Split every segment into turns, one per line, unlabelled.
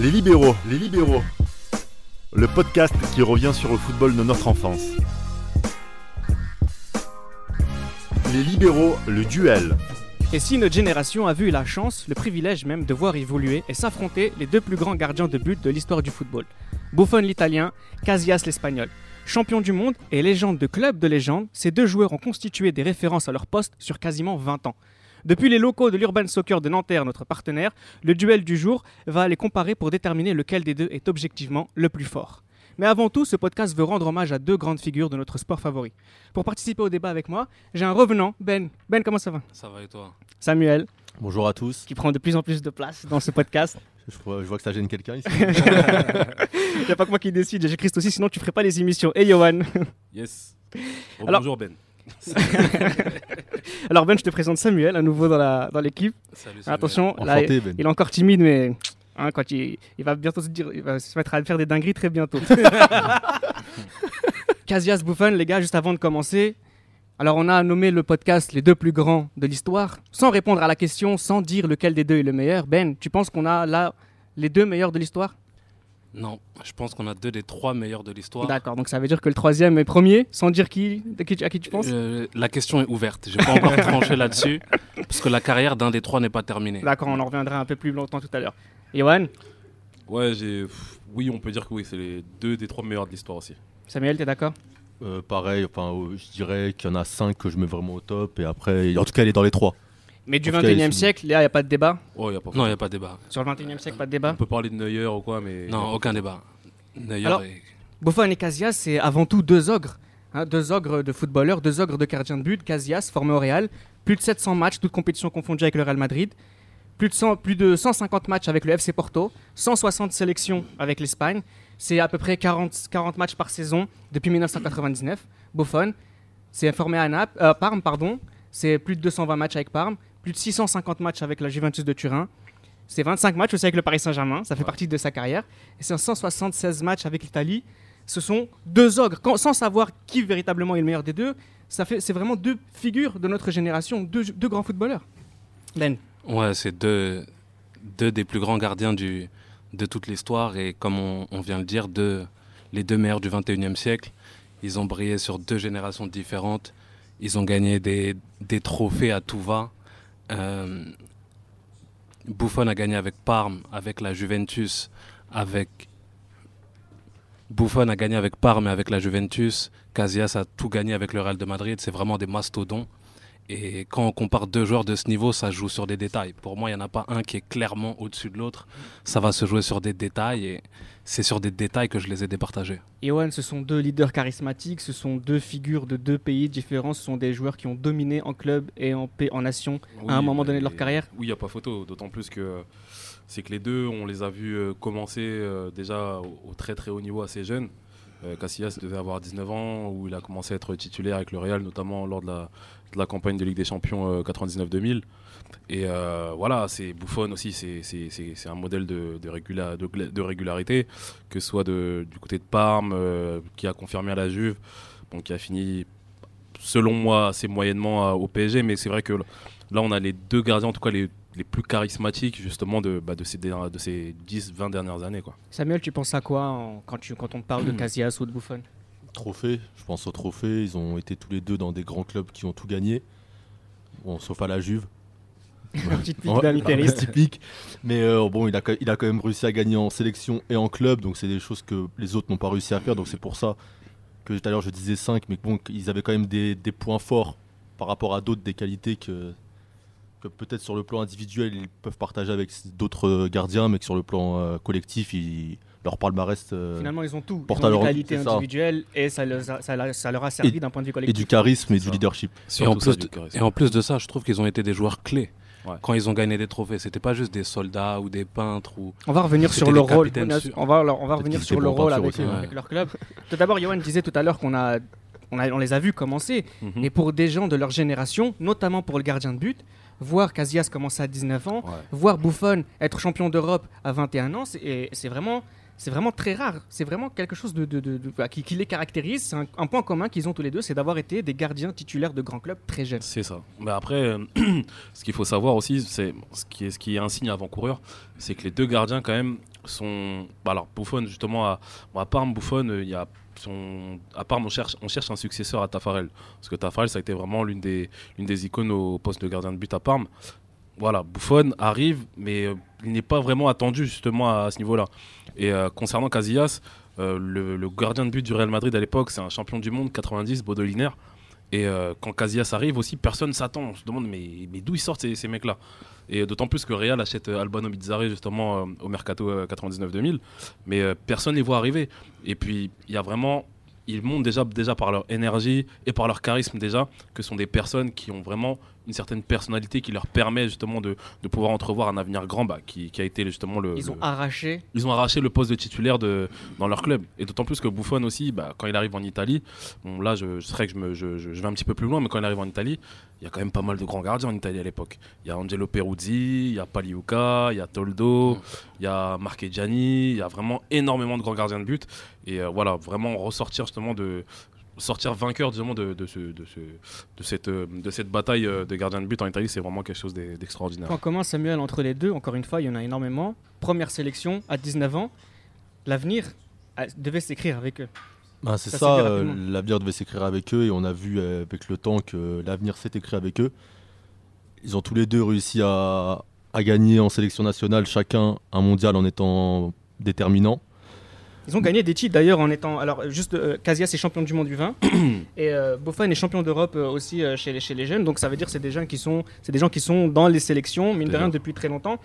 Les libéraux, les libéraux. Le podcast qui revient sur le football de notre enfance. Les libéraux, le duel.
Et si notre génération a vu la chance, le privilège même de voir évoluer et s'affronter les deux plus grands gardiens de but de l'histoire du football Buffon l'italien, Casillas l'espagnol. Champions du monde et légende de club de légende, ces deux joueurs ont constitué des références à leur poste sur quasiment 20 ans. Depuis les locaux de l'Urban Soccer de Nanterre, notre partenaire, le duel du jour va les comparer pour déterminer lequel des deux est objectivement le plus fort. Mais avant tout, ce podcast veut rendre hommage à deux grandes figures de notre sport favori. Pour participer au débat avec moi, j'ai un revenant, Ben. Ben, comment ça va?
Ça va et toi?
Samuel,
Bonjour à tous.
qui prend de plus en plus de place dans ce podcast.
Je vois, je vois que ça gêne quelqu'un ici.
Il n'y a pas que moi qui décide, j'ai Christ aussi, sinon tu ferais pas les émissions. Et Johan.
Yes.
Alors-
bonjour Ben.
Alors Ben, je te présente Samuel, à nouveau dans la- dans l'équipe.
Salut.
Attention, là,
Enchanté, Ben.
il est encore timide, mais hein, quand il, il va bientôt se dire, il va se mettre à faire des dingueries très bientôt. Casillas Buffon, les gars, juste avant de commencer. Alors, on a nommé le podcast les deux plus grands de l'histoire, sans répondre à la question, sans dire lequel des deux est le meilleur. Ben, tu penses qu'on a là les deux meilleurs de l'histoire?
Non, je pense qu'on a deux des trois meilleurs de l'histoire.
D'accord, donc ça veut dire que le troisième est premier, sans dire qui, de qui tu- à qui tu penses
Euh, la question est ouverte. J'ai pas encore tranché là-dessus parce que la carrière d'un des trois n'est pas terminée.
D'accord, on en reviendra un peu plus longtemps tout à l'heure. Johan,
Ouais, j'ai. pff, Oui, on peut dire que oui, c'est les deux des trois meilleurs de l'histoire aussi.
Samuel, t'es d'accord?
Euh, pareil, enfin, euh, je dirais qu'il y en a cinq que je mets vraiment au top. Et après, en tout cas, elle est dans les trois.
Mais du
En tout cas, ils
21e
sont-
siècle, là, il n'y a pas de débat.
Oh, y a pas
Non, il n'y a pas de débat.
Sur le 21e siècle, pas de
On
débat.
peut parler de Neuer ou quoi, mais.
Non, aucun débat. Neuer
Alors-
est-
Buffon et Casillas, c'est avant tout deux ogres. hein, deux ogres de footballeurs, deux ogres de gardiens de but. Casillas, formé au Real, plus de 700 matchs, toutes compétitions confondues avec le Real Madrid. Plus de, 100 plus de 150 matchs avec le FC Porto. 160 sélections avec l'Espagne. C'est à peu près 40, 40 matchs par saison depuis 1999. Buffon, c'est formé à Naples, euh, Parme, pardon. C'est plus de 220 matchs avec Parme. Plus de 650 matchs avec la Juventus de Turin. C'est 25 matchs aussi avec le Paris Saint-Germain. Ça fait partie de sa carrière. Et c'est 176 matchs avec l'Italie ce sont deux ogres, Quand- sans savoir qui véritablement est le meilleur des deux. Ça fait, c'est vraiment deux figures de notre génération, deux, deux grands footballeurs. Ben,
Ouais, c'est deux, deux des plus grands gardiens du, de toute l'histoire et comme on, on vient de le dire, deux, les deux meilleurs du 21e siècle. Ils ont brillé sur deux générations différentes. Ils ont gagné des, des trophées à tout va. Euh, Buffon a gagné avec Parme, avec la Juventus, avec Buffon a gagné avec Parme et avec la Juventus. Casillas a tout gagné avec le Real de Madrid. C'est vraiment des mastodons. Et quand on compare deux joueurs de ce niveau, ça joue sur des détails. Pour moi, il n'y en a pas un qui est clairement au-dessus de l'autre. Ça va se jouer sur des détails et c'est sur des détails que je les ai départagés.
Ewan, ce sont deux leaders charismatiques, ce sont deux figures de deux pays différents, ce sont des joueurs qui ont dominé en club et en, en nation à un moment donné de leur
et-
carrière.
Oui, il n'y a pas photo. D'autant plus que euh, c'est que les deux, on les a vus euh, commencer euh, déjà au, au très très haut niveau assez jeunes. Euh, Casillas devait avoir 19 ans, où il a commencé à être titulaire avec le Real, notamment lors de la, campagne de Ligue des Champions euh, 99-2000. Et euh, voilà, c'est Buffon aussi, c'est- un modèle de, de, régularité, que ce soit du côté de Parme, euh, qui a confirmé à la Juve, bon, qui a fini, selon moi, assez moyennement au PSG, mais c'est vrai que là, on a les deux gardiens, en tout cas les, les plus charismatiques, justement, de, bah, de ces, dernières- de ces 10-20 dernières années. Quoi.
Samuel, tu penses à quoi en- quand, tu, quand on te parle de Casillas ou de Buffon?
Trophée, je pense aux trophées. Ils ont été tous les deux dans des grands clubs qui ont tout gagné. Bon, sauf à la Juve.
Petite pique
Ouais,
d'Amiteriste.
typique. Mais euh, bon, il a, quand- il a quand même réussi à gagner en sélection et en club. Donc c'est des choses que les autres n'ont pas réussi à faire. Donc c'est pour ça que tout à l'heure je disais 5. Mais bon, ils avaient quand même des, des points forts par rapport à d'autres, des qualités que, que peut-être sur le plan individuel ils peuvent partager avec d'autres euh, gardiens. Mais que sur le plan euh, collectif, ils, leur palmarès euh,
Finalement, ils ont tout. Ils ont
leur- ça.
individuelles et ça, leur a- ça leur- ça leur a servi d'un point de vue
et
collectif.
du charisme et du leadership.
Et en, plus
ça,
de,
du charisme.
et en plus de ça, je trouve qu'ils ont été des joueurs clés.
Ouais.
Quand ils ont gagné des trophées, c'était pas juste des soldats ou des peintres ou
On va revenir sur le
les
rôle. On va, on va revenir sur
étaient
le
bons en
rôle avec,
aussi,
ouais.
avec leur club. Tout d'abord, Johan disait tout à l'heure qu'on a, on a, on les a vus commencer.
Mhm.
Mais pour des gens de leur génération, notamment pour le gardien de but, voir Casillas commencer à 19 ans,
Ouais.
voir Buffon être champion d'Europe à 21 ans, c'est vraiment c'est vraiment très rare. C'est vraiment quelque chose de, de- de- de- voilà, qui, qui les caractérise. C'est un, un point commun qu'ils ont tous les deux, c'est d'avoir été des gardiens titulaires de grands clubs très jeunes.
C'est ça. Mais après, euh, ce qu'il faut savoir aussi, c'est ce qui est, ce qui est un signe avant-coureur, c'est que les deux gardiens, quand même, sont. bah alors, Buffon, justement, à, bon, à Parme, Buffon, euh, il y a. Son... À Parme, on cherche, on un successeur à Tafarel. Parce que Tafarel, ça a été vraiment l'une des, icônes au poste de gardien de but à Parme. Voilà, Buffon arrive, mais euh, il n'est pas vraiment attendu, justement, à, ce niveau-là. Et euh, concernant Casillas, euh, le, le gardien de but du Real Madrid à l'époque, c'est un champion du monde 90, baudolinaire. Et euh, quand Casillas arrive aussi, personne s'attend. On se demande, mais, mais d'où ils sortent ces, mecs-là? Et d'autant plus que Real achète euh, Albano Bizzarri justement euh, au mercato euh, 99-2000. Mais euh, personne ne les voit arriver. Et puis, il y a vraiment. Ils montrent déjà, déjà par leur énergie et par leur charisme déjà que ce sont des personnes qui ont vraiment une certaine personnalité qui leur permet justement de, de pouvoir entrevoir un avenir grand bah, qui, qui a été justement le,
Ils ont
le-
arraché.
ils ont arraché le poste de titulaire de, dans leur club. Et d'autant plus que Buffon aussi, bah, quand il arrive en Italie, bon, là je, je serais que je, me- je- je- je vais un petit peu plus loin, mais quand il arrive en Italie, il y a quand même pas mal de grands gardiens en Italie à l'époque. Il y a Angelo Peruzzi, il y a Paliuca, il y a Toldo, il y a Marchegiani, il y a vraiment énormément de grands gardiens de but. Et euh, voilà, vraiment ressortir justement de sortir vainqueur disons, de, de, ce, de, ce, de, cette, euh, de cette bataille euh, de gardiens de but en Italie, c'est vraiment quelque chose d'e- d'extraordinaire.
Point commun, Samuel, entre les deux, encore une fois, il y en a énormément. Première sélection à 19 ans. L'avenir ah, devait s'écrire avec eux.
Bah, c'est
Ça
euh, l'avenir devait s'écrire avec eux et on a vu avec le temps que l'avenir s'est écrit avec eux. Ils ont tous les deux réussi à, à gagner en sélection nationale, chacun un mondial en étant déterminant.
Ils ont gagné des titres d'ailleurs en étant. Alors, juste, euh, Casillas est champion du monde du vin et euh, est champion d'Europe euh, aussi euh, chez, les, chez les jeunes. Donc, ça veut dire que c'est des, gens qui sont- c'est des gens qui sont dans les sélections, mine de rien, depuis très longtemps.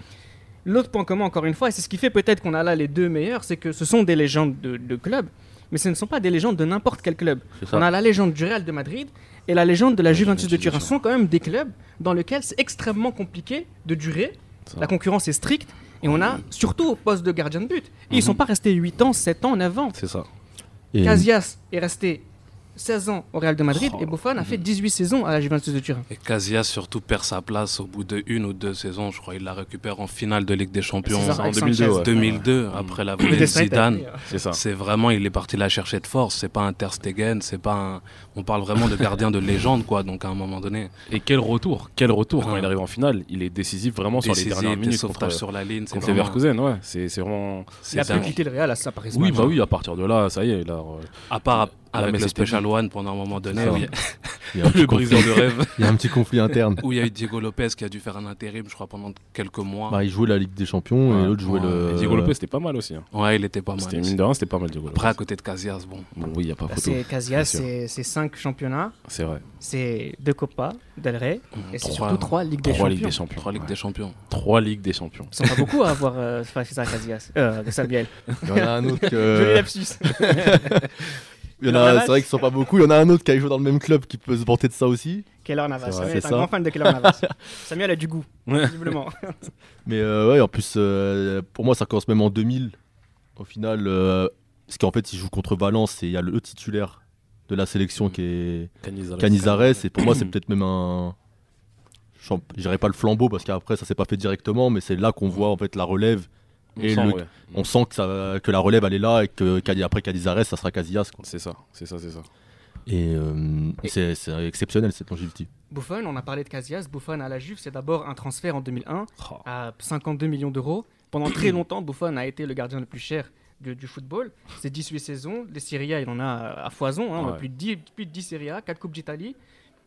L'autre point commun, encore une fois, et c'est ce qui fait peut-être qu'on a là les deux meilleurs, c'est que ce sont des légendes de, de clubs, mais ce ne sont pas des légendes de n'importe quel club. On a la légende du Real de Madrid et la légende de la Juventus de
Juventus de
Turin. Ce sont quand même des clubs dans lesquels c'est extrêmement compliqué de durer.
Ça.
La concurrence est stricte. Et on a surtout au poste de gardien de but. Et ils
Mhm.
sont pas restés 8 ans, 7 ans, 9 ans.
C'est ça.
Et
Casillas est resté 16 ans au Real de Madrid
Oh.
et Buffon a fait 18 saisons à la Juventus de Turin.
Et Casillas surtout perd sa place au bout de une ou deux saisons. Je crois qu'il la récupère en finale de Ligue des Champions
ça,
en
avec
2002,
Sanchez.
ouais.
2002, après la volée de Zidane.
C'est
vraiment, il est parti la chercher de force. C'est pas un Ter Stegen, c'est pas un... On parle vraiment de gardien de légende, quoi. Donc à un moment donné,
Et quel retour, quel retour quand il arrive en finale. Il est décisif vraiment sur les
décisif,
dernières minutes contre,
sur la ligne, c'est
contre
vraiment...
Leverkusen. Ouais, c'est vraiment.
Il a pu quitter le Real à ça, par exemple.
Oui, bah oui, à partir de là, ça y est. Là, euh,
À part avec
messe
le Special. One pendant un moment donné, où il y a-
il y a un petit
le briseur
conflit-
de rêve.
il y a un petit conflit interne.
où il y a eu Diego Lopez qui a dû faire un intérim, je crois, pendant quelques mois.
Bah, il jouait la Ligue des Champions
Ouais.
et l'autre jouait
Ouais.
le.
Et Diego Lopez, c'était pas mal aussi. hein.
Ouais, il était pas mal.
C'était mine de rien, c'était pas mal Diego Lopez.
Après, à côté de Casillas, bon.
Bon, oui, il y a pas
Bah,
photo.
c'est Casillas, c'est c'est 5 championnats,
C'est vrai.
c'est 2 Copa del Rey et c'est surtout 3 Ligues des
Trois
Champions.
Ligues des Champions.
Trois Ligues
Ouais.
des Champions.
Trois Ligues des Champions.
Ils sont pas beaucoup à avoir euh, fait ça à Casillas. Euh, de Sabiel.
Il y en a un autre
Joli
que.
lapsus.
Il y en a- C'est vrai qu'ils sont pas beaucoup. Il y en a un autre qui a joué dans le même club qui peut se vanter de ça aussi.
Keller Navas.
C'est vrai,
Samuel est,
c'est
un
ça.
grand fan de Keller Navas. Samuel a du goût,
Ouais.
visiblement.
Mais euh, ouais, en plus, euh, pour moi, ça commence même en 2000. Au final, euh, parce qu'en fait, il joue contre Valence et il y a le titulaire de la sélection qui est
Canizares.
Canizares. Et pour moi, c'est peut-être même un. Je dirais pas le flambeau parce qu'après, ça s'est pas fait directement, mais c'est là qu'on voit en fait la relève.
On
Et
sent,
le-
ouais.
On sent que, ça, que la relève, elle est là et que Cani- après Canizares, ça sera Casillas.
C'est ça, c'est ça, c'est ça.
Et, euh,
Et-
c'est exceptionnel cette longévité.
Buffon, on a parlé de Casillas. Buffon à la Juve, c'est d'abord un transfert en 2001
Oh.
à 52 millions d'euros. Pendant très longtemps, Buffon a été le gardien le plus cher du, du football. C'est 18 saisons. Les Serie A, il en a à foison. hein,
Ouais.
plus, de 10, plus de 10 Serie A, 4 Coupes d'Italie.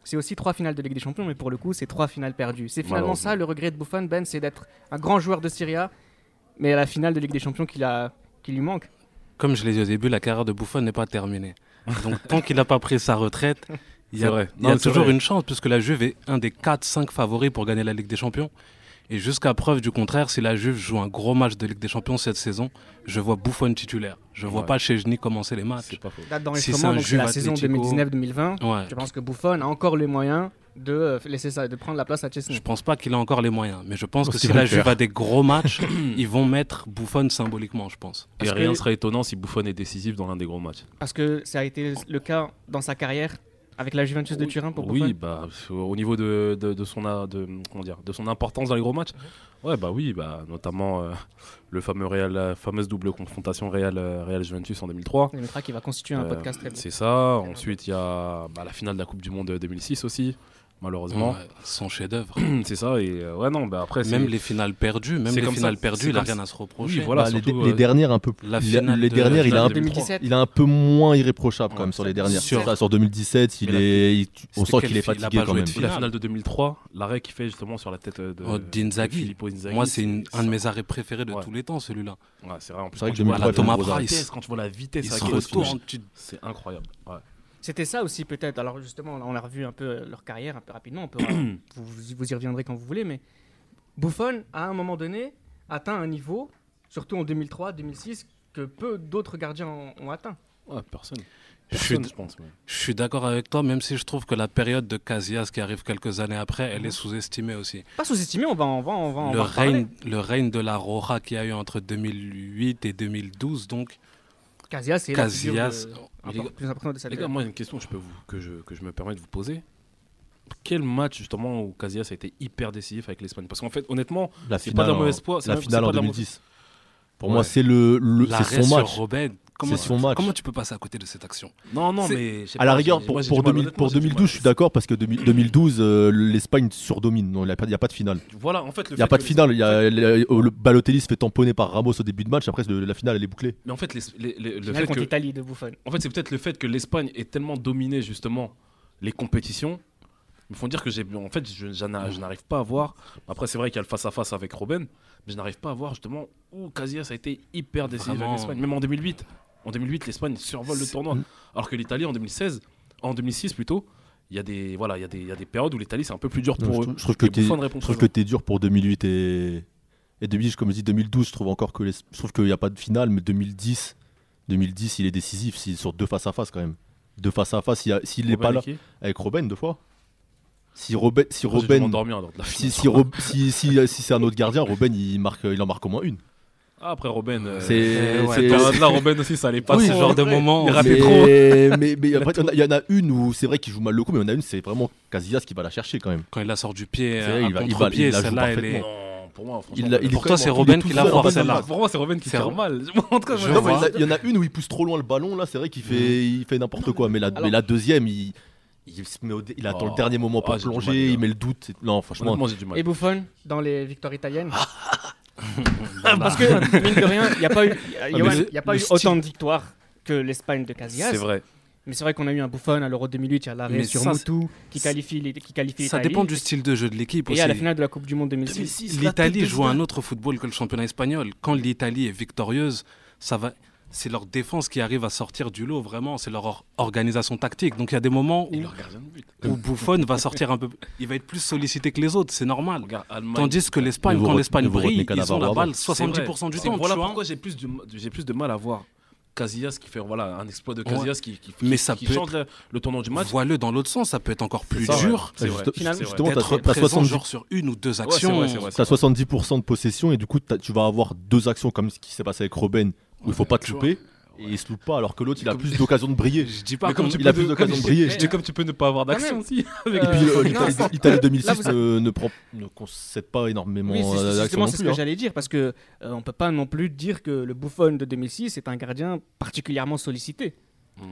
C'est aussi 3 finales de Ligue des Champions, mais pour le coup, c'est 3 finales perdues. C'est finalement ça le regret de Buffon, Ben, c'est d'être un grand joueur de Serie A, mais à la finale de Ligue des Champions qu'il a- qui lui manque.
Comme je l'ai dit au début, la carrière de Buffon n'est pas terminée. Donc tant qu'il n'a pas pris sa retraite, il y a,
vrai.
il y a
Non, c'est
toujours
vrai.
une chance, puisque la Juve est un des 4-5 favoris pour gagner la Ligue des Champions. Et jusqu'à preuve du contraire, si la Juve joue un gros match de Ligue des Champions cette saison, je vois Buffon titulaire. Je vois
Ouais.
pas Chesney commencer les matchs.
Pas faux.
Date
Si
d'enregistrement,
c'est
la saison
Atlético-
2019-2020.
Ouais.
Je pense que Buffon a encore les moyens de euh, laisser ça, de prendre la place à Chesney.
Je pense pas qu'il a encore les moyens, mais je pense que si la Juve a des gros matchs, ils vont mettre Buffon symboliquement, je pense.
Et rien
que-
ne serait étonnant si Buffon est décisif dans l'un des gros matchs.
Parce que ça a été le cas dans sa carrière avec la Juventus de
Oui,
Turin pour
Oui,
Buffon
bah, au niveau de, de, de son, de, comment dire, de son importance dans les gros matchs.
Mhm.
Ouais, bah oui, bah, notamment euh, le fameux Real, la fameuse double confrontation Real, euh, Real Juventus en 2003.
On mettra qui va constituer un
Euh,
podcast très.
C'est ça. Ensuite, il y a bah, la finale de la Coupe du Monde 2006 aussi, malheureusement.
Ouais, son chef-d'œuvre.
c'est ça. Et euh, ouais, non, bah après,
Même les finales perdues, même les
comme
finales
ça,
perdues, il a
comme
rien à se reprocher.
Oui, voilà,
Bah, les,
surtout,
les
euh,
dernières un peu plus.
la
les-
finale
les
de-
dernières, il a, un,
finale de
2017.
il a un peu moins irréprochable quand même sur les dernières.
sur-
Ça, sur 2017, il
la-
est, il- on sent qu'il est fatigué
pas
quand même.
la
finale.
de 2003, l'arrêt qu'il fait justement sur la tête de,
Oh, d'Inzaghi.
de Filippo Inzaghi.
Moi, c'est un de mes arrêts préférés de tous les temps, celui-là.
C'est vrai. En plus,
C'est vrai
quand
que
tu vois
2003,
la
Thomas
vitesse,
Price.
quand tu vois la vitesse c'est incroyable.
C'était ça aussi peut-être. Alors justement, on a revu un peu euh, leur carrière un peu rapidement. On peut, vous, vous- vous y reviendrez quand vous voulez, mais Buffon, à un moment donné, atteint un niveau, surtout en 2003-2006, que peu d'autres gardiens ont, ont atteint.
Ouais, personne.
Je suis
Personne,
d-
je pense. ouais.
Je suis d'accord avec toi, même si je trouve que la période de Casillas qui arrive quelques années après, elle est sous-estimée aussi.
Pas sous-estimé, on va, on va, on va, on
Le
va
règne, le règne de la Roja qu'il y a eu entre 2008 et 2012, donc
Casillas, c'est la de-
les gars-
plus importante de cette
Les gars, moi, une question que je, peux vous, que, je, que je me permets de vous poser. Quel match, justement, où Casillas a été hyper décisif avec l'Espagne? Parce qu'en fait, honnêtement,
La
c'est pas
en-
foi. c'est
la finale en
de la mauvaise-
2010. Pour
Ouais.
moi, c'est le, le- c'est son match.
Robben. Comment,
C'est son match.
comment tu peux passer à côté de cette action
Non, non, mais. je sais
À la
pas,
rigueur, pour, pour,
du mal,
2000
honnêtement,
pour
j'ai du
2012,
mal.
je suis d'accord parce que 2000 2012, euh, l'Espagne surdomine. Il n'y a, pas- a de finale.
Voilà, en fait,
Il n'y a pas de finale. Il y a, le, le Balotelli se fait tamponner par Ramos au début de match. Après, le- la finale, elle est bouclée.
Mais en fait, les- les- les- le fait
contre
que.
l'Italie de Buffon.
En fait, c'est peut-être le fait que l'Espagne ait tellement dominé justement les compétitions. Me font dire que j'ai. En fait, je, j'en a- je n'arrive pas à voir. Après, c'est vrai qu'il y a le face-à-face avec Robben, mais je n'arrive pas à voir justement où Casillas a été hyper décisif avec l'Espagne. Même en 2008. En 2008, l'Espagne survole le tournoi. Alors que l'Italie, en 2016, en 2006 plutôt, il y a des, voilà, il y a des, il y a des périodes où l'Italie, c'est un peu plus dur
Non,
pour
je
eux.
trouve- je trouve que
présent.
t'es dur pour 2008 et, et 2010. Comme je dis, 2012, je trouve encore que les- je trouve qu'il n'y a pas de finale, mais 2010, 2010, il est décisif. C'est sur deux face à face quand même. Deux face à face. S'il n'est pas là avec Robben deux fois. Si Robben, si Robben, si, si, si, si, si c'est un autre gardien, Robben il marque, il en marque au moins une.
Ah, après Robben. euh,
C'est,
ouais,
Là, Robben aussi, ça allait pas.
Oui,
ce
en
genre de moment.
il
mais,
trop.
mais, mais après, il y en a- il y, en a une où c'est vrai qu'il joue mal le coup, mais il y en a une, c'est vraiment Casillas qui va la chercher quand même.
Quand il la sort du pied,
C'est vrai,
un
il va- il va-
celle-là, elle est.
Non, pour moi.
Il l'a- il
Pour toi, c'est
tout
qui la celle-là.
la-
Pour moi, c'est Robben qui
vrai.
mal. En tout cas,
il y en a- une où il pousse trop loin le ballon, là, c'est vrai qu'il fait, il fait n'importe quoi. Mais la,
Alors-
mais la deuxième, il, il, se met au dé- il attend
Oh.
le dernier moment pour
Ah,
plonger, il met le doute. Non, franchement.
Et Buffon dans les victoires italiennes. Parce que, mine de rien, il n'y a pas eu,
mais
Johan,
le-
il y a pas
le
eu
style-
autant de victoires que l'Espagne de Casillas.
C'est vrai.
Mais c'est vrai qu'on a eu un Buffon à l'Euro 2008, il y a l'arrêt sur
ça,
Moutou qui qualifie les- qui qualifie
Ça dépend du style de jeu de l'équipe
Et
aussi.
à la finale de la Coupe du Monde 2006.
L'Italie joue un autre football que le championnat espagnol. Quand l'Italie est victorieuse, ça va. C'est leur défense qui arrive à sortir du lot, vraiment. C'est leur or- organisation tactique. Donc il y a des moments où, où Buffon va sortir un peu. Il va être plus sollicité que les autres, c'est normal.
Regarde.
Tandis que l'Espagne,
Mais vous
quand l'Espagne brille, ils ont la balle
C'est
70% du temps.
Voilà
tu vois.
pourquoi j'ai plus, de, j'ai plus de mal à voir Casillas qui fait voilà, un exploit de Casillas qui, qui,
Mais
qui-
ça
qui
peut
change le, le tournant du match.
Vois-le dans l'autre sens, ça peut être encore plus
ça, ouais.
dur
C'est vrai.
Juste- justement,
présent
70
genre sur une ou deux
Ouais,
actions.
vrai,
T'as 70% de possession et du coup tu vas avoir deux actions comme ce qui s'est passé avec Robben où il faut pas te louper et il se loupe pas alors que l'autre il a plus d'occasions de briller.
Je dis pas
Mais comme tu
il a
peux
plus
ne-
d'occasion de
comme-
briller.
Je dis comme tu peux ne pas avoir d'action aussi.
Et
Euh,
puis euh,
non,
l'Italie
ça-
l'Italie 2006
là, vous-
ne, ne, prend, ne concède pas énormément
Oui, c'est-
euh,
justement,
non
c'est ce
plus.
que
hein.
j'allais dire parce que euh, on peut pas non plus dire que le Buffon de 2006 est un gardien particulièrement sollicité.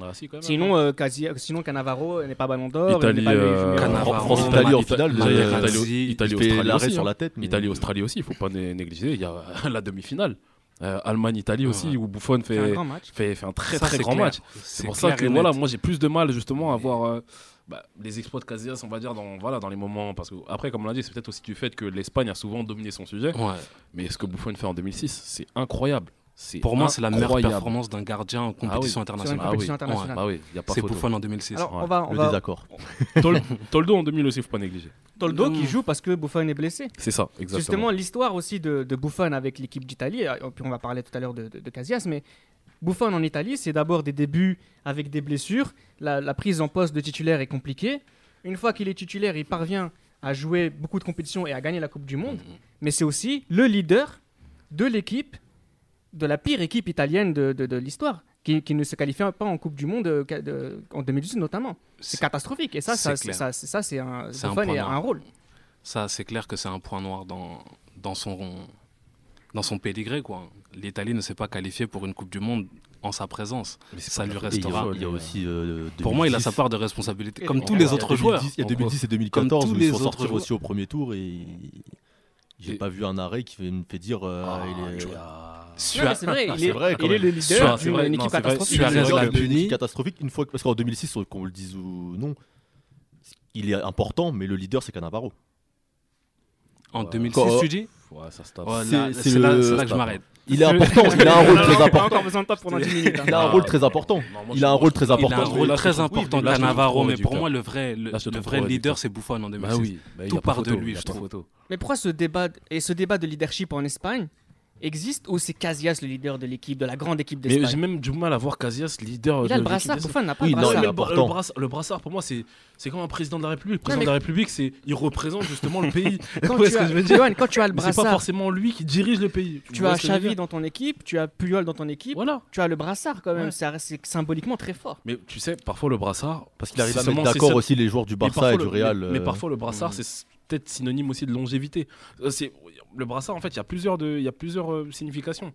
Ah, si, quand même.
Sinon, euh, Casillas- sinon Cannavaro n'est pas Ballon d'Or. il
Italie,
pas le-
euh,
France-Italie en
Ita-
finale,
déjà, il y a
Materazzi,
Italie-
il
Italie,
fait
Australie
l'arrêt
aussi,
sur
hein.
la tête. mais-
Italie, Australie aussi, il faut pas né- négliger. Il y a la demi-finale. Euh, Allemagne, Italie aussi,
Ouais.
où Buffon fait, fait, fait un très
Ça,
très grand
clair.
match. C'est pour ça que voilà, moi j'ai plus de mal justement à voir euh, bah, les exploits de Casillas, on va dire, dans, voilà, dans les moments. Parce que après, comme on l'a dit, c'est peut-être aussi du fait que l'Espagne a souvent dominé son sujet.
Ouais.
Mais ce que Buffon fait en 2006, c'est incroyable. C'est
Pour moi, c'est la meilleure
incroyable.
performance d'un gardien en compétition internationale.
compétition
oui.
internationale.
Oui, il y a pas
C'est. Buffon en 2006.
Alors,
Ouais,
on va, on
Le
va
désaccord.
Tol- Toldo en 2000 aussi, il faut pas négliger.
Toldo qui joue parce que Buffon est blessé.
C'est ça, exactement.
Justement, l'histoire aussi de, de Buffon avec l'équipe d'Italie, et puis on va parler tout à l'heure de, de, de Casillas, mais Buffon en Italie, c'est d'abord des débuts avec des blessures. La, la prise en poste de titulaire est compliquée. Une fois qu'il est titulaire, il parvient à jouer beaucoup de compétitions et à gagner la Coupe du Monde. Mais c'est aussi le leader de l'équipe, de la pire équipe italienne de, de- de l'histoire, qui, qui ne se qualifie pas en Coupe du Monde euh, de- en 2018 notamment. C'est catastrophique. Et ça,
c'est
ça, ça, c'est- ça, c'est un,
C'est un point
un rôle.
Ça, c'est clair que c'est un point noir dans, dans son dans son pédigré quoi. L'Italie ne s'est pas qualifiée pour une Coupe du Monde en sa présence.
Mais
Ça lui restera.
il y a aussi. euh,
Pour moi, il a
2010.
sa part de responsabilité, comme tous les autres joueurs.
2010, Il y a
On
2010 et 2014
tous
où
les
ils sont
autres
sortis
joueurs.
aussi au premier tour et j'ai
Et-
pas vu un arrêt qui me fait dire euh,
Ah,
il est.
c'est vrai, il
c'est
est,
vrai,
il est le leader d'une équipe catastrophique.
Puni
catastrophique une fois parce qu'en 2006 qu'on le dise ou non il est important mais le leader c'est Cannavaro
En
Ouais.
2006,
Quand-
tu dis
Ouais, ça se tape.
Ouais,
C'est-
là, que je m'arrête.
il est important il a un rôle très important
encore besoin de pas pendant 10 minutes. hein.
il a un rôle très important il a un rôle très
Il a un
important
rôle très Cannavaro,
trop
mais pour moi, le vrai, le, vrai leader, c'est Buffon en 2006.
Bah bah, il
Tout part de lui,
il
je trouve.
Mais pourquoi ce débat et ce débat de leadership en Espagne existe ou c'est Casillas le leader de l'équipe, de la grande équipe
Mais j'ai
d'Espagne
même du mal à voir Casillas leader
Il a
de
le brassard,
d'Espagne.
Buffon n'a pas
Oui,
le
non,
brassard.
il
le, brassard, brassard, pour moi, c'est c'est comme un président de la République. Le président
mais-
de la République, c'est il représente justement le pays.
Quand, tu as,
je veux dire?
Johan, quand tu as le
Mais C'est pas
brassard,
forcément lui qui dirige le pays.
tu as Xavi dans ton équipe, tu as Puyol dans ton équipe,
Voilà.
tu as le brassard quand même.
Ouais.
C'est symboliquement très fort.
Mais tu sais, parfois le brassard.
parce qu'il arrive
c'est
à mettre d'accord aussi les joueurs du Barça et du Real
Mais, mais
euh,
parfois le brassard,
Mm.
c'est peut-être synonyme aussi de longévité. Euh, C'est le brassard. En fait, il y a plusieurs de, il y a plusieurs euh, significations.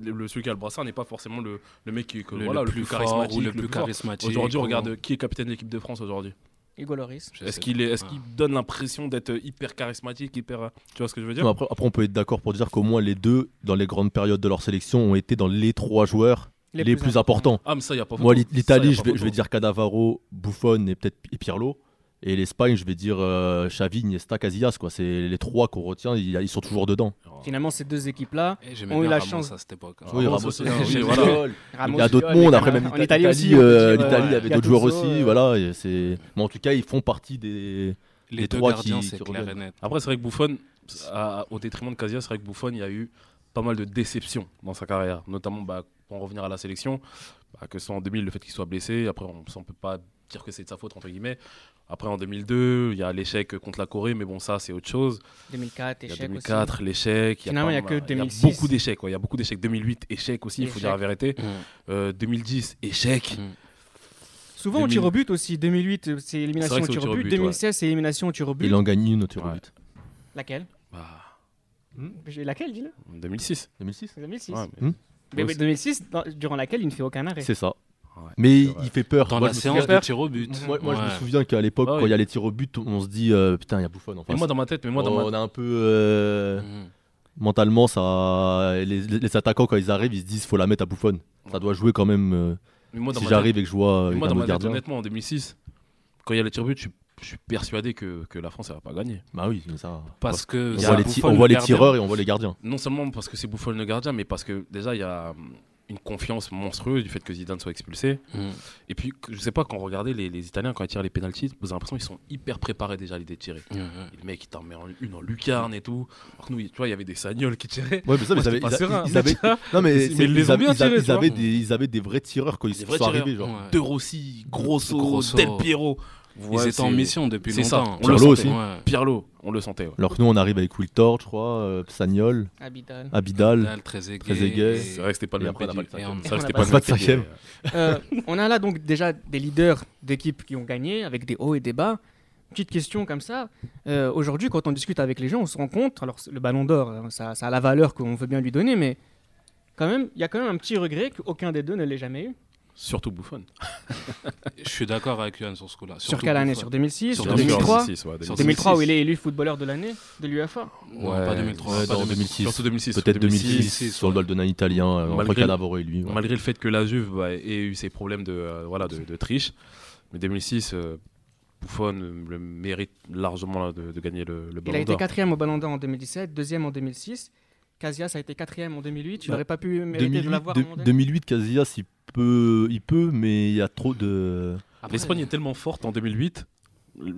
Le, celui qui a le brassard n'est pas forcément le, le mec qui est que-
Le,
voilà,
le plus, fort ou le plus
fort.
charismatique.
Aujourd'hui,
ou-
regarde qui est capitaine de l'équipe de France aujourd'hui?
Hugo Loris.
Est-ce qu'il est, est-ce
Ah.
qu'il donne l'impression d'être hyper charismatique, hyper, euh, tu vois ce que je veux dire?
Non, après, après, on peut être d'accord pour dire qu'au moins les deux dans les grandes périodes de leur sélection ont été dans les trois joueurs les, plus, importants
Ah, mais ça, y a pas.
Moi, l'I-
Ça, y
l'Italie, je vais,
photo.
je vais dire Cannavaro, Buffon et peut-être et Pirlo. Et l'Espagne, je vais dire euh, Xavi, Iniesta, Casillas. Quoi. C'est les trois qu'on retient. Ils, ils sont toujours dedans.
Finalement, ces deux équipes-là, ont eu la
Ramos
chance.
à cette époque. hein.
Oui,
Ramos
Ramos
aussi,
aussi,
oui,
Puyol.
voilà.
Ramos,
Il y a d'autres mondes. Après, même
aussi.
l'Italie,
peut
euh, l'Italie avait d'autres joueurs aussi.
euh,
Voilà, c'est- Mais en tout cas, ils font partie des.
Les deux
trois
gardiens,
qui-
c'est
qui
clair et net.
Après, c'est vrai que Buffon, à- au détriment de Casillas, c'est vrai que Buffon, il y a eu pas mal de déceptions dans sa carrière. Notamment, bah, pour en revenir à la sélection, bah, que ce soit en 2000, le fait qu'il soit blessé. Après, on ne peut pas dire que c'est de sa faute, entre guillemets. Après, en 2002, il y a l'échec contre la Corée, mais bon, ça, c'est autre chose.
2004,
Il y a
échec
2004, l'échec.
Finalement, il y a
pas-
que
Il y
2006.
a beaucoup d'échecs. Il y a beaucoup d'échecs. 2008, échec aussi, il faut dire la vérité.
Mm.
Euh, 2010, échec.
Mm.
Souvent au
2000.
tir au but aussi. 2008, euh, c'est élimination au tir
au
au
au
but.
but,
2016, c'est élimination au tir au but.
Il en gagne une au tir au
Ouais.
but.
Laquelle
Bah,
Laquelle, dis-le
2006.
2006
2006.
Ouais,
Hmm.
Mais,
Ouais,
mais 2006, dans- durant laquelle il ne fait aucun arrêt.
C'est ça.
Ouais,
Mais il fait peur.
Dans
Moi,
la
je me
séance
souviens-
de tir au but.
Moi, moi, je me souviens qu'à l'époque,
Ah
quand
oui.
il y a les tirs au but, on se dit euh, putain, il y a Buffon en
moi, dans ma tête, mais moi, dans ma
on a un peu. euh,
Mm.
mentalement, ça, les, les- les attaquants, quand ils arrivent, ils se disent faut la mettre à Buffon. Ça doit jouer quand même. euh,
mais moi, dans
si j'arrive et que je vois
Mais moi, dans ma tête,
gardien.
honnêtement, en 2006, quand il y a les tirs au but, je suis, je suis persuadé que, que la France, elle va pas gagner.
Bah oui, mais ça.
Parce que
on voit les, ti-
Buffon,
on voit
le
les
gardien.
tireurs et on voit les gardiens.
Non seulement parce que c'est Buffon le gardien, mais parce que déjà, il y a une confiance monstrueuse du fait que Zidane soit expulsé.
Mm.
Et puis, je sais pas, quand vous regardez les, les Italiens, quand ils tirent les pénalties, vous avez l'impression qu'ils sont hyper préparés déjà à l'idée de tirer.
Mm, mm.
Et le mec, il t'en met en- une en lucarne et tout. Alors que nous, tu vois, il y avait des sagnoles qui tiraient.
Ouais, mais ça,
Moi,
ils avaient, ils avaient- non, mais,
Mais ils les ont bien
ils
tirés,
avaient des, ils avaient des vrais tireurs quand ils sont
tireurs.
arrivés. Genre.
Ouais.
De Rossi, Grosso,
Grosso.
Del Piero.
Ils
Ouais,
étaient en mission depuis
c'est ça.
longtemps.
On le sentait.
aussi.
Ouais.
Pirlo, on le sentait. ouais.
Alors que nous, on arrive avec Wiltord, je crois, euh, Sagnol,
Abidal.
Abidal.
Vidal, Trezeguet.
Trezeguet.
et-
C'est vrai que c'était pas le même
après, on a
pedigree.
pas le
et on-
C'est vrai que
on
c'était
a
pas le
pas
le cinquième.
Euh, on a là donc déjà des leaders d'équipes qui ont gagné avec des hauts et des bas. Petite question comme ça. Euh, Aujourd'hui, quand on discute avec les gens, on se rend compte, alors le ballon d'or, hein, ça, ça a la valeur qu'on veut bien lui donner, mais quand même, il y a quand même un petit regret qu'aucun des deux ne l'ait jamais eu.
Surtout Buffon.
Je suis d'accord avec Yann sur ce coup-là.
Sur quelle année
Buffon.
Sur 2006
Sur
Sur
Bien sûr,
2003
2006, ouais,
Sur
2003 où
2006.
il est élu footballeur de l'année de l'UFA.
Ouais,
pas 2003.
ouais,
pas
dans
2006.
2006.
Surtout 2006.
Peut-être
2006,
2006, sur le bal d'un Italien, euh, entre
Malgré-
Cannavaro et lui. ouais.
Malgré le fait que la Juve bah, ait eu ses problèmes de, euh, voilà, de, de triche, mais 2006, euh, Buffon euh, le mérite largement là, de, de gagner le, le
Il a
Ballon
été
d'Or.
quatrième au Ballon d'Or en 2017, deuxième en 2006. Casillas a été quatrième en 2008. Il
Bah,
n'aurait pas pu mériter
2008,
de l'avoir à un
de-
moment donné
2008, Casillas, il peut, il peut, mais il y a trop de.
L'Espagne est tellement forte en 2008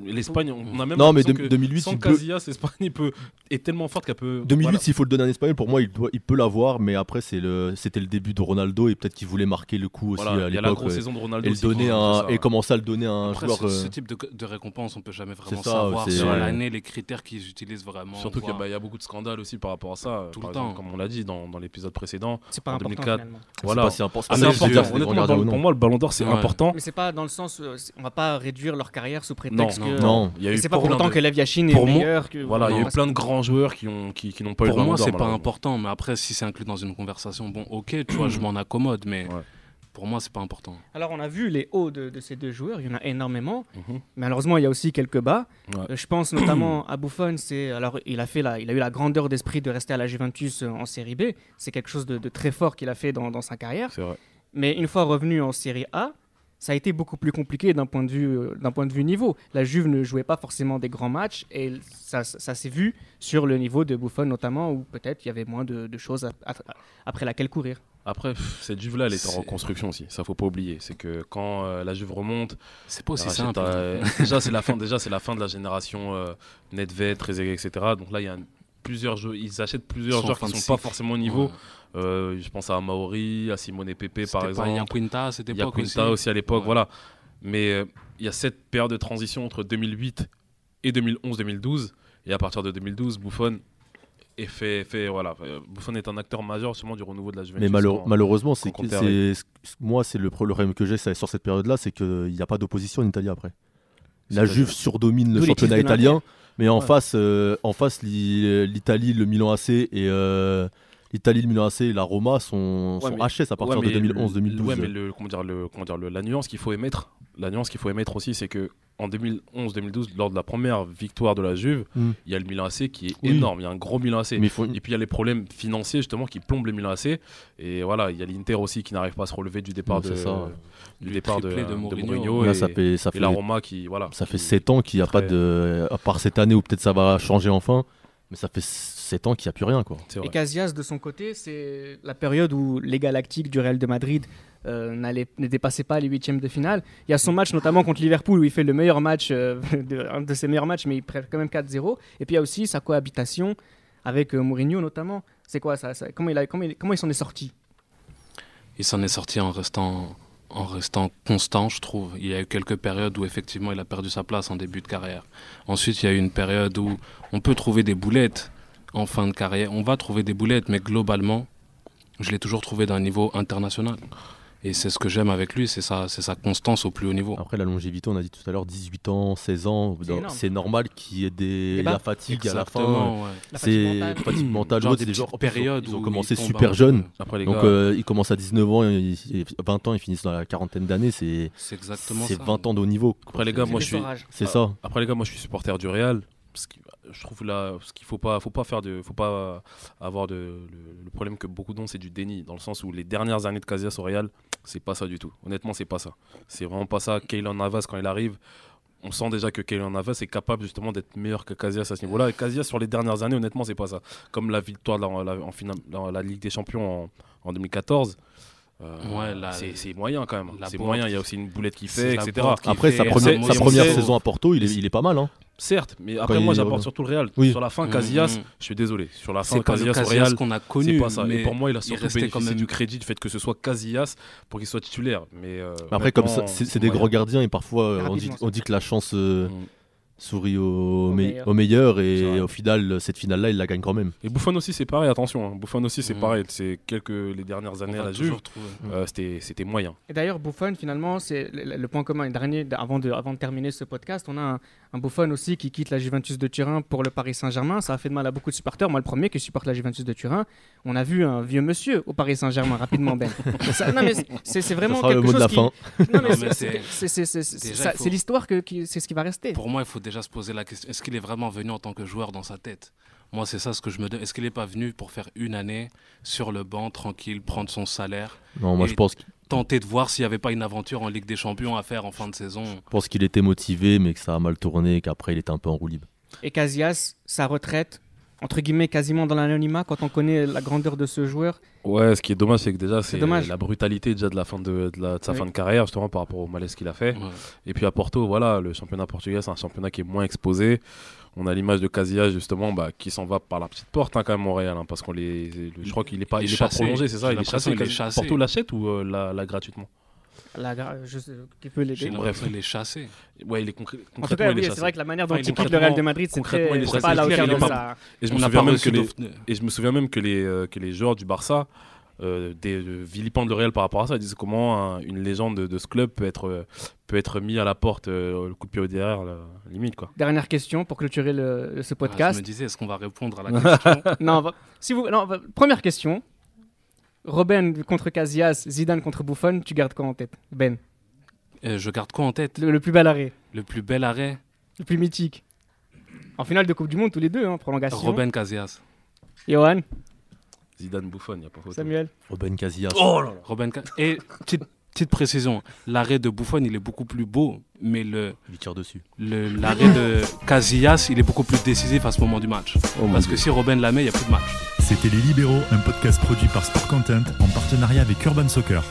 L'Espagne, on a même
Non, mais
l'impression
de-
que
2008,
sans Casillas, l'Espagne peut, est tellement forte qu'elle peut.
2008,
voilà.
s'il faut le donner à un Espagnol, pour moi, il, doit- il peut l'avoir, mais après, c'est le, c'était le début de Ronaldo et peut-être qu'il voulait marquer le coup aussi
Voilà,
à
il y a la
l'époque.
grosse
ouais.
saison de Ronaldo.
Et, le donner un-
ça,
et
ouais.
commencer à le donner à un
Après,
joueur.
ce,
euh,
ce type de, de récompense, on peut jamais vraiment
ça,
savoir
c'est-
sur l'année les critères qu'ils utilisent vraiment.
Surtout qu'il
voir.
y a- beaucoup de scandales aussi par rapport à ça.
Tout
par
le
exemple,
temps.
Comme on l'a dit dans, dans l'épisode précédent.
C'est pas
En
important
2004.
finalement.
c'est
Voilà.
pas si important.
Ah,
c'est
c'est
important
pour moi, le ballon d'or, c'est important.
Mais c'est pas dans le sens, euh, on va pas réduire leur carrière sous prétexte
non,
que.
non.
Il y a
Et
eu
c'est pas pour
plein
autant
de-
que Lev Yashin est meilleur que.
Voilà, il y a eu plein de grands joueurs qui n'ont qui, qui n'ont pas eu le
Pour moi, c'est pas important, mais après, si c'est inclus dans une conversation, bon, ok, tu vois, je m'en accommode, mais
Ouais.
pour moi, c'est pas important.
Alors on a vu les hauts de, de ces deux joueurs, il y en a énormément.
Mhm.
Malheureusement, il y a aussi quelques bas.
Ouais.
Euh, je pense notamment à Buffon. C'est alors il a fait la, il a eu la grandeur d'esprit de rester à la Juventus euh, en Série B. C'est quelque chose de, de très fort qu'il a fait dans, dans sa carrière.
C'est vrai.
Mais une fois revenu en Série A, ça a été beaucoup plus compliqué d'un point de vue euh, d'un point de vue niveau. La Juve ne jouait pas forcément des grands matchs et ça, ça, ça s'est vu sur le niveau de Buffon notamment où peut-être il y avait moins de, de choses à- à- après laquelle courir.
Après, pff, cette Juve-là, elle est en reconstruction aussi. Ça, faut pas oublier. C'est que quand euh, la Juve remonte,
C'est pas aussi
Racheta,
simple.
euh, déjà, c'est la fin. Déjà, c'est la fin de la génération euh, Nedved, Trezeguet, etc. Donc là, il y a un- plusieurs jeux. Ils achètent plusieurs joueurs qui
de
sont pas forcément au niveau.
Ouais.
Euh, je pense à Maori, à Simone Pepe, par exemple.
À cette
Il y a
époque
Quinta aussi. à l'époque,
Ouais.
voilà. Mais euh, il y a cette période de transition entre 2008 et 2011-2012. Et à partir de 2012, Buffon est fait, fait voilà. euh, Buffon est un acteur majeur justement du renouveau de la Juventus.
Mais malheure- malheureusement, c'est moi, c'est le problème que j'ai sur cette période-là, c'est qu'il n'y a pas d'opposition en Italie après. La Juve surdomine le championnat italien, mais en
Ouais.
face, euh, en face, l'I- l'Italie, le Milan AC et euh, l'Italie, le Milan AC et la Roma sont,
Ouais,
sont
mais-
HS à partir
Ouais,
de
mais le-
2011-2012.
Ouais, mais le, comment dire, le, comment dire, le- la nuance qu'il faut émettre, la nuance qu'il faut émettre aussi, c'est que en 2011-2012, lors de la première victoire de la Juve,
Mm.
il y a le Milan AC qui est
Oui.
énorme. Il y a un gros Milan AC.
Mais
Et puis il y a les problèmes financiers justement qui plombent le Milan AC. Et voilà, il y a l'Inter aussi qui n'arrive pas à se relever du départ
Ouais,
de,
c'est ça.
du
Le
départ de,
de
de
Mourinho.
Là,
et,
ça fait, ça
et
fait,
la Roma qui voilà.
ça fait
qui-
7 ans qu'il n'y a pas de. À part cette année où peut-être ça va changer enfin, mais ça fait 7 ans qu'il n'y a plus rien. Quoi.
Et. Casillas, de son côté, c'est la période où les Galactiques du Real de Madrid euh, n'allaient- ne dépassaient pas les huitièmes de finale. Il y a son match notamment contre Liverpool où il fait le meilleur match, euh, de, un de ses meilleurs matchs, mais il perd quand même 4-0. Et puis il y a aussi sa cohabitation avec euh, Mourinho notamment. C'est quoi ça, ça- comment, il a, comment, il, comment il s'en est sorti?
Il s'en est sorti en restant, en restant constant, je trouve. Il y a eu quelques périodes où effectivement il a perdu sa place en début de carrière. Ensuite, il y a eu une période où on peut trouver des boulettes en fin de carrière. On va trouver des boulettes, mais globalement, je l'ai toujours trouvé d'un niveau international. Et c'est ce que j'aime avec lui, c'est sa, c'est sa constance au plus haut niveau.
Après, la longévité, on a dit tout à l'heure, 18 ans, 16 ans,
C'est
normal qu'il y ait des,
Eh ben,
la fatigue à la fin.
Ouais.
La fatigue
C'est
mentale.
fatigue mentale.
Genre des
c'est des gens
petites
en plus, ils ont-
périodes
Ils ont commencé
ils
super jeunes.
Après les
Donc
gars,
euh, ils commencent à 19 ans, et, et 20 ans, ils finissent dans la quarantaine d'années. C'est
exactement
c'est
ça.
20 ans de haut niveau.
Après, les gars, moi, je suis-.
C'est ça.
Après les gars, moi je suis supporter du Real. Que je trouve là, ce qu'il faut pas, faut pas faire de, faut pas avoir de, le, problème que beaucoup d'ont, c'est du déni, dans le sens où les dernières années de Casillas au Real, c'est pas ça du tout. Honnêtement, c'est pas ça. C'est vraiment pas ça. Keylor Navas quand il arrive, on sent déjà que Keylor Navas est capable justement d'être meilleur que Casillas à ce niveau-là. Et Casillas sur les dernières années, honnêtement, c'est pas ça. Comme la victoire la, en finale, la Ligue des Champions en, en 2014. Euh,
Ouais, la-
c'est moyen quand même. C'est moyen. Il y a aussi une boulette qui fait, etc.
qui
Après,
fait-
sa première, sa saison à Porto, il est, il est pas mal. Hein.
Certes, mais après moi j'apporte surtout le Real.
Oui.
Sur la fin,
Mhm,
Casillas,
mhm.
je suis désolé. Sur la fin, Casillas au
Casillas
Real,
qu'on a connu.
pas ça. Et
mais
pour moi, il a surtout
quand même-
du crédit du fait que ce soit Casillas pour qu'il soit titulaire. Mais euh,
Après, comme ça, c'est des grands gardiens et parfois euh, on dit,
Rapidement,
on dit que la chance euh,
Mhm.
Sourit au, me-
meilleur.
au meilleur
C'est
et au final, cette finale-là, il la gagne quand même.
Et Buffon aussi, c'est pareil. Attention, hein. Buffon aussi, c'est
Mhm.
pareil. C'est quelques les dernières années à la Juve, euh, c'était c'était moyen.
Et d'ailleurs, Buffon, finalement, c'est le, le point commun. Et dernier, avant de, avant de terminer ce podcast, on a un, un Buffon aussi qui quitte la Juventus de Turin pour le Paris Saint-Germain. Ça a fait de mal à beaucoup de supporters. Moi, le premier qui supporte la Juventus de Turin, on a vu un vieux monsieur au Paris Saint-Germain rapidement, Ben. Ça- non, mais c'est c'est vraiment quelque chose qui- c'est- l'histoire que qui- c'est ce qui va rester.
Pour moi, il faut déjà se poser la question est-ce qu'il est vraiment venu en tant que joueur dans sa tête? Moi, c'est ça ce que je me demande. Est-ce qu'il n'est pas venu pour faire une année sur le banc, tranquille, prendre son salaire,
Non, moi
Et-
je pense,
tenter de voir s'il n'y avait pas une aventure en Ligue des Champions à faire en fin de saison?
Je pense qu'il était motivé, mais que ça a mal tourné et qu'après il était un peu en roue libre.
Et Casillas, sa retraite entre guillemets quasiment dans l'anonymat quand on connaît la grandeur de ce joueur.
Ouais, ce qui est dommage, c'est que déjà,
C'est
la brutalité déjà de la fin de, de la- de sa
Oui.
fin de carrière, justement, par rapport au malaise qu'il a fait.
Ouais.
Et puis à Porto, voilà, le championnat portugais, c'est un championnat qui est moins exposé. On a l'image de Casillas, justement, bah, qui s'en va par la petite porte, hein, quand même, Montréal, hein, parce qu'on les, le- je crois qu'il n'est pas,
Il est
il est pas prolongé, c'est ça? Il est chassé.
qu'il est chassé.
Porto l'achète ou euh, la, la gratuitement?
La gra- je sais, qui peut les
chassé.
Ouais, il est concré-
En tout cas,
il est
oui, c'est vrai que la manière dont
Enfin,
il quitte le Real de Madrid, c'est très-
il est
pas à la
Il est
hauteur de
pas-
ça.
Et je me souviens même que les, Et je me souviens même que les, euh, que les joueurs du Barça euh, des, euh, vilipendent le Real par rapport à ça. Ils disent comment un- une légende de, de ce club peut être, euh, peut être mis à la porte, euh, le coup de pied au derrière, la limite. Quoi.
Dernière question pour clôturer le- ce
Ah, je
podcast.
me disais, est-ce qu'on va répondre à la question?
Non, va- si vous, non, va- première question. Robben contre Casillas, Zidane contre Buffon, tu gardes quoi en tête Ben,
Euh, Je garde quoi en tête?
Le, le plus bel arrêt,
Le plus bel arrêt?
Le plus mythique. En finale de Coupe du Monde, tous les deux, hein, prolongation.
Robin Casillas.
Johan,
Zidane Buffon, il n'y a pas photo.
Samuel?
Ruben Casillas.
Robin Ca- Et petite, petite précision, l'arrêt de Buffon, il est beaucoup plus beau, mais le
Il tire dessus.
le- l'arrêt de Casillas, il est beaucoup plus décisif à ce moment du match.
Oh
Parce
Dieu.
que si Robin la met, il n'y a plus de match.
C'était Les Libéraux, un podcast produit par Sport Content en partenariat avec Urban Soccer.